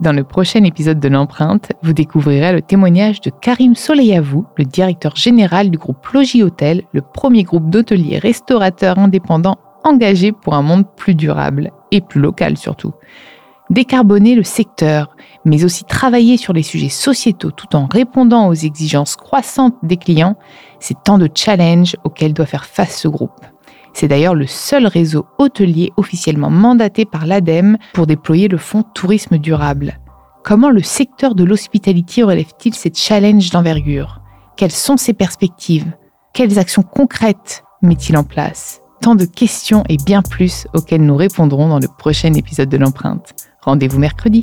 Dans le prochain épisode de l'empreinte, vous découvrirez le témoignage de Karim Soleiavou, le directeur général du groupe Logis Hôtel, le premier groupe d'hôteliers restaurateurs indépendants engagés pour un monde plus durable et plus local surtout. Décarboner le secteur, mais aussi travailler sur les sujets sociétaux tout en répondant aux exigences croissantes des clients, c'est tant de challenges auxquels doit faire face ce groupe. C'est d'ailleurs le seul réseau hôtelier officiellement mandaté par l'ADEME pour déployer le fonds tourisme durable. Comment le secteur de l'hospitalité relève-t-il ces challenges d'envergure? Quelles sont ses perspectives? Quelles actions concrètes met-il en place? Tant de questions et bien plus auxquelles nous répondrons dans le prochain épisode de l'empreinte. Rendez-vous mercredi.